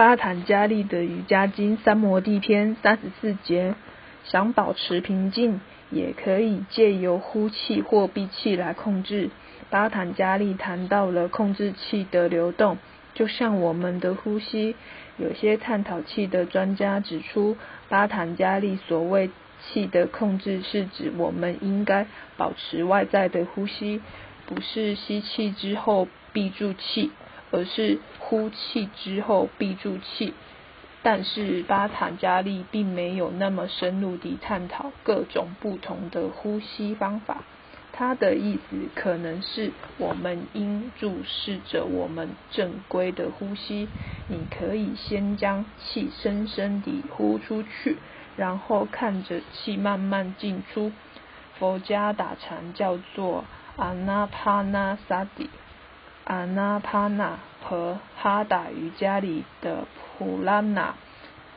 巴坦加利的瑜伽经三摩地篇三十四节，想保持平静，也可以借由呼气或闭气来控制。巴坦加利谈到了控制气的流动，就像我们的呼吸。有些探讨气的专家指出，巴坦加利所谓气的控制，是指我们应该保持外在的呼吸，不是吸气之后闭住气。而是呼气之后闭住气，但是巴坦加利并没有那么深入地探讨各种不同的呼吸方法。他的意思可能是，我们应注视着我们正规的呼吸。你可以先将气深深地呼出去，然后看着气慢慢进出。佛家打禅叫做阿那帕那萨底。阿那帕那和哈达瑜伽里的普拉那、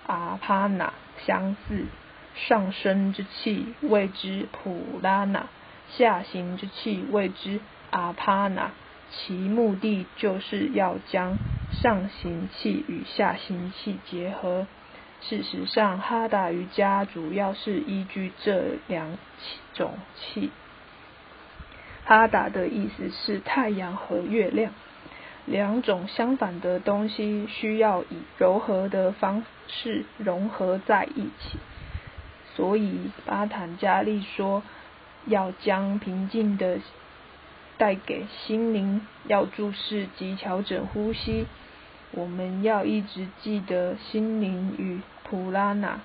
阿帕那相似，上升之气谓之普拉那，下行之气谓之阿帕那，其目的就是要将上行气与下行气结合。事实上，哈达瑜伽主要是依据这两种气。哈达的意思是太阳和月亮，两种相反的东西需要以柔和的方式融合在一起。所以巴坦加利说，要将平静的带给心灵，要注视及调整呼吸。我们要一直记得，心灵与普拉纳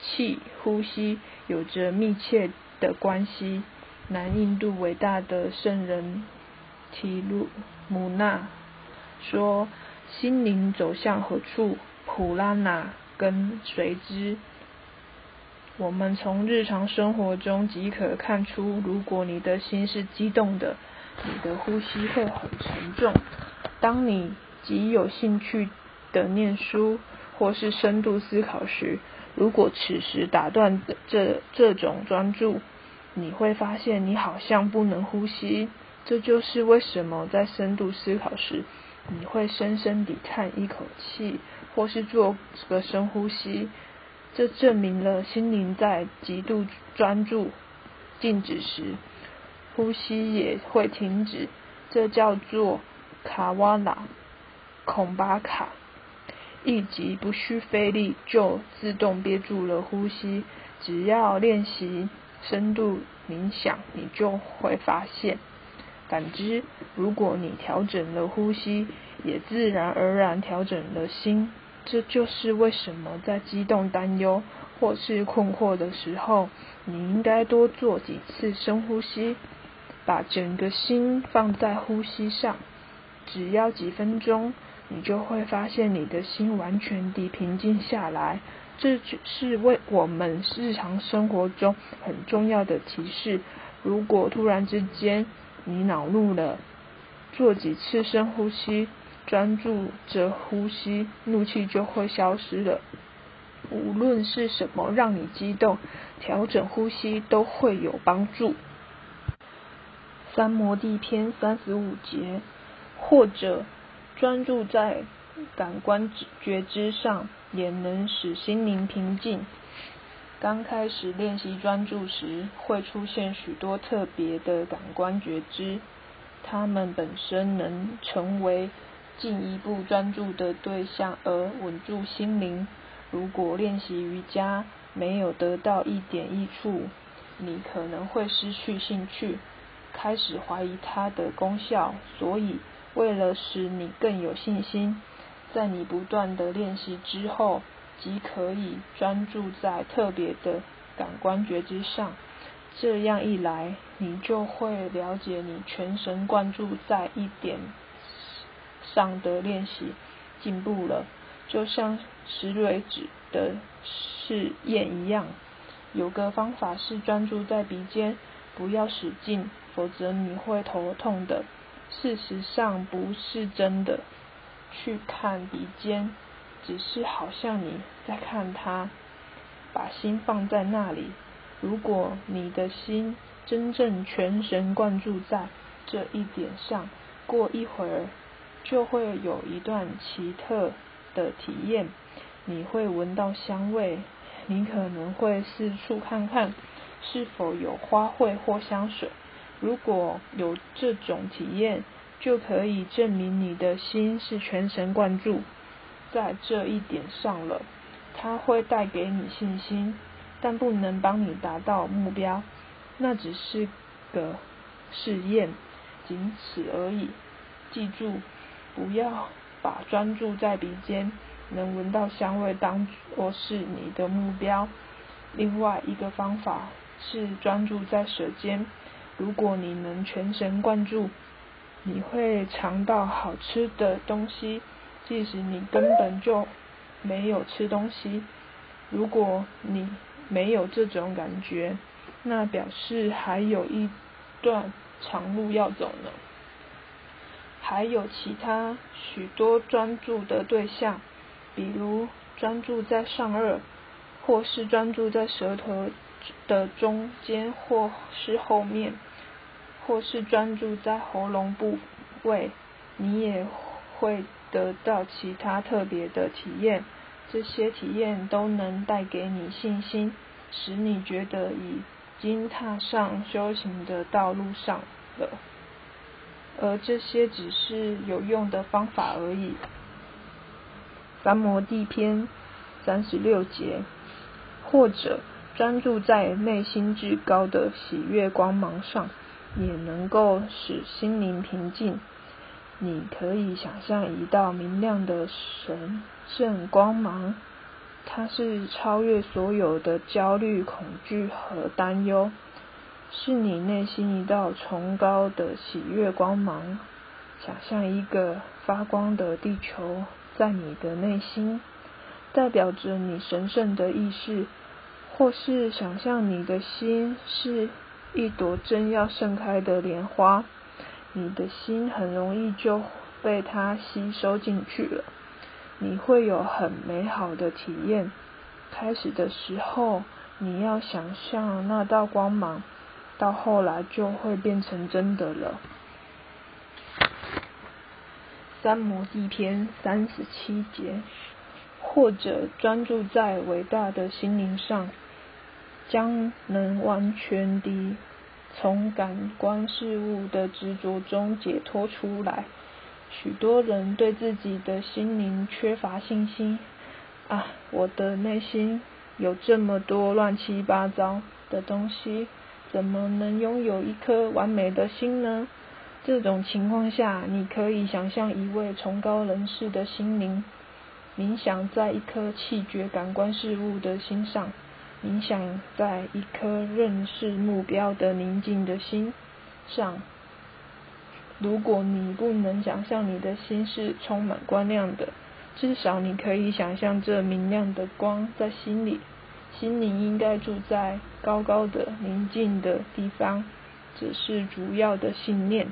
气呼吸有着密切的关系。南印度伟大的圣人提鲁姆纳说：“心灵走向何处，普拉纳跟随之。”我们从日常生活中即可看出，如果你的心是激动的，你的呼吸会很沉重。当你极有兴趣的念书或是深度思考时，如果此时打断这这种专注，你会发现你好像不能呼吸，这就是为什么在深度思考时，你会深深地叹一口气，或是做个深呼吸。这证明了心灵在极度专注、静止时，呼吸也会停止。这叫做卡瓦拉孔巴卡，以及不需费力就自动憋住了呼吸。只要练习。深度冥想，你就会发现；反之，如果你调整了呼吸，也自然而然调整了心。这就是为什么在激动、担忧或是困惑的时候，你应该多做几次深呼吸，把整个心放在呼吸上。只要几分钟，你就会发现你的心完全地平静下来。这是为我们日常生活中很重要的提示。如果突然之间你恼怒了，做几次深呼吸，专注着呼吸，怒气就会消失了。无论是什么让你激动，调整呼吸都会有帮助。三摩地篇三十五节，或者专注在感官觉知上。也能使心灵平静。刚开始练习专注时，会出现许多特别的感官觉知，它们本身能成为进一步专注的对象而稳住心灵。如果练习瑜伽没有得到一点益处，你可能会失去兴趣，开始怀疑它的功效。所以，为了使你更有信心，在你不断的练习之后，即可以专注在特别的感官觉知上。这样一来，你就会了解你全神贯注在一点上的练习进步了，就像石蕊纸的试验一样。有个方法是专注在鼻尖，不要使劲，否则你会头痛的。事实上，不是真的。去看鼻尖，只是好像你在看它，把心放在那里。如果你的心真正全神贯注在这一点上，过一会儿就会有一段奇特的体验。你会闻到香味，你可能会四处看看是否有花卉或香水。如果有这种体验，就可以证明你的心是全神贯注在这一点上了。它会带给你信心，但不能帮你达到目标。那只是个试验，仅此而已。记住，不要把专注在鼻尖能闻到香味当作是你的目标。另外一个方法是专注在舌尖。如果你能全神贯注，你会尝到好吃的东西，即使你根本就没有吃东西。如果你没有这种感觉，那表示还有一段长路要走呢。还有其他许多专注的对象，比如专注在上颚，或是专注在舌头的中间或是后面。或是专注在喉咙部位，你也会得到其他特别的体验。这些体验都能带给你信心，使你觉得已经踏上修行的道路上了。而这些只是有用的方法而已。三摩地篇三十六节，或者专注在内心至高的喜悦光芒上。也能够使心灵平静。你可以想象一道明亮的神圣光芒，它是超越所有的焦虑、恐惧和担忧，是你内心一道崇高的喜悦光芒。想象一个发光的地球在你的内心，代表着你神圣的意识，或是想象你的心是。一朵正要盛开的莲花，你的心很容易就被它吸收进去了。你会有很美好的体验。开始的时候，你要想象那道光芒，到后来就会变成真的了。三摩地篇三十七节，或者专注在伟大的心灵上。将能完全地从感官事物的执着中解脱出来。许多人对自己的心灵缺乏信心。啊，我的内心有这么多乱七八糟的东西，怎么能拥有一颗完美的心呢？这种情况下，你可以想象一位崇高人士的心灵，冥想在一颗气绝感官事物的心上。冥想在一颗认识目标的宁静的心上。如果你不能想象你的心是充满光亮的，至少你可以想象这明亮的光在心里。心灵应该住在高高的宁静的地方，这是主要的信念。